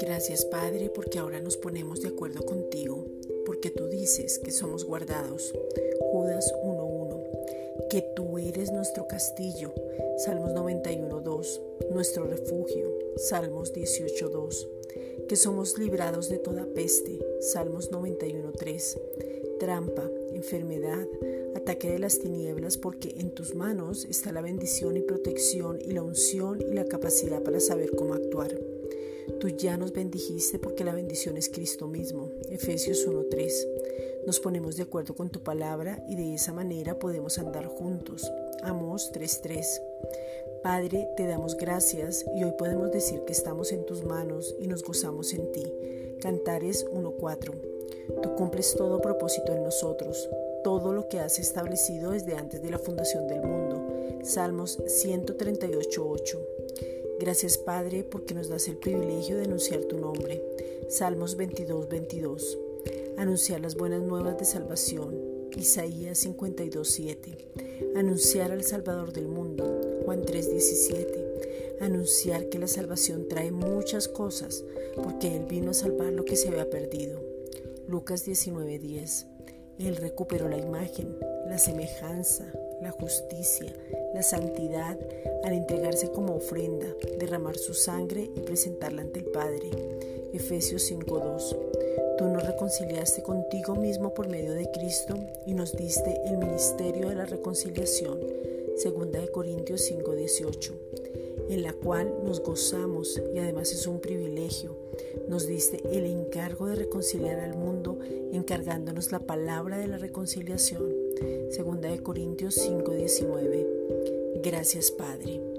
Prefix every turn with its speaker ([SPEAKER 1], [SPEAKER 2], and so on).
[SPEAKER 1] Gracias Padre porque ahora nos ponemos de acuerdo contigo, porque tú dices que somos guardados. Judas 1.1. Que tú eres nuestro castillo. Salmos 91.2. Nuestro refugio. Salmos 18.2. Que somos librados de toda peste. Salmos 91.3. Trampa, enfermedad, ataque de las tinieblas, porque en tus manos está la bendición y protección y la unción y la capacidad para saber cómo actuar. Tú ya nos bendijiste porque la bendición es Cristo mismo. Efesios 1.3. Nos ponemos de acuerdo con tu palabra y de esa manera podemos andar juntos. Amos 3.3. Padre, te damos gracias y hoy podemos decir que estamos en tus manos y nos gozamos en ti. Cantares 1.4. Tú cumples todo propósito en nosotros, todo lo que has establecido desde antes de la fundación del mundo. Salmos 138.8. Gracias Padre porque nos das el privilegio de anunciar tu nombre. Salmos 22, 22. Anunciar las buenas nuevas de salvación. Isaías 52, 7. Anunciar al Salvador del mundo. Juan 3, 17. Anunciar que la salvación trae muchas cosas porque Él vino a salvar lo que se había perdido. Lucas 19, 10. Él recuperó la imagen, la semejanza, la justicia, la santidad al entregarse como ofrenda, derramar su sangre y presentarla ante el Padre. Efesios 5:2. Tú nos reconciliaste contigo mismo por medio de Cristo y nos diste el ministerio de la reconciliación. Segunda de Corintios 5:18 en la cual nos gozamos y además es un privilegio. Nos diste el encargo de reconciliar al mundo encargándonos la palabra de la reconciliación. Segunda de Corintios 5:19. Gracias Padre.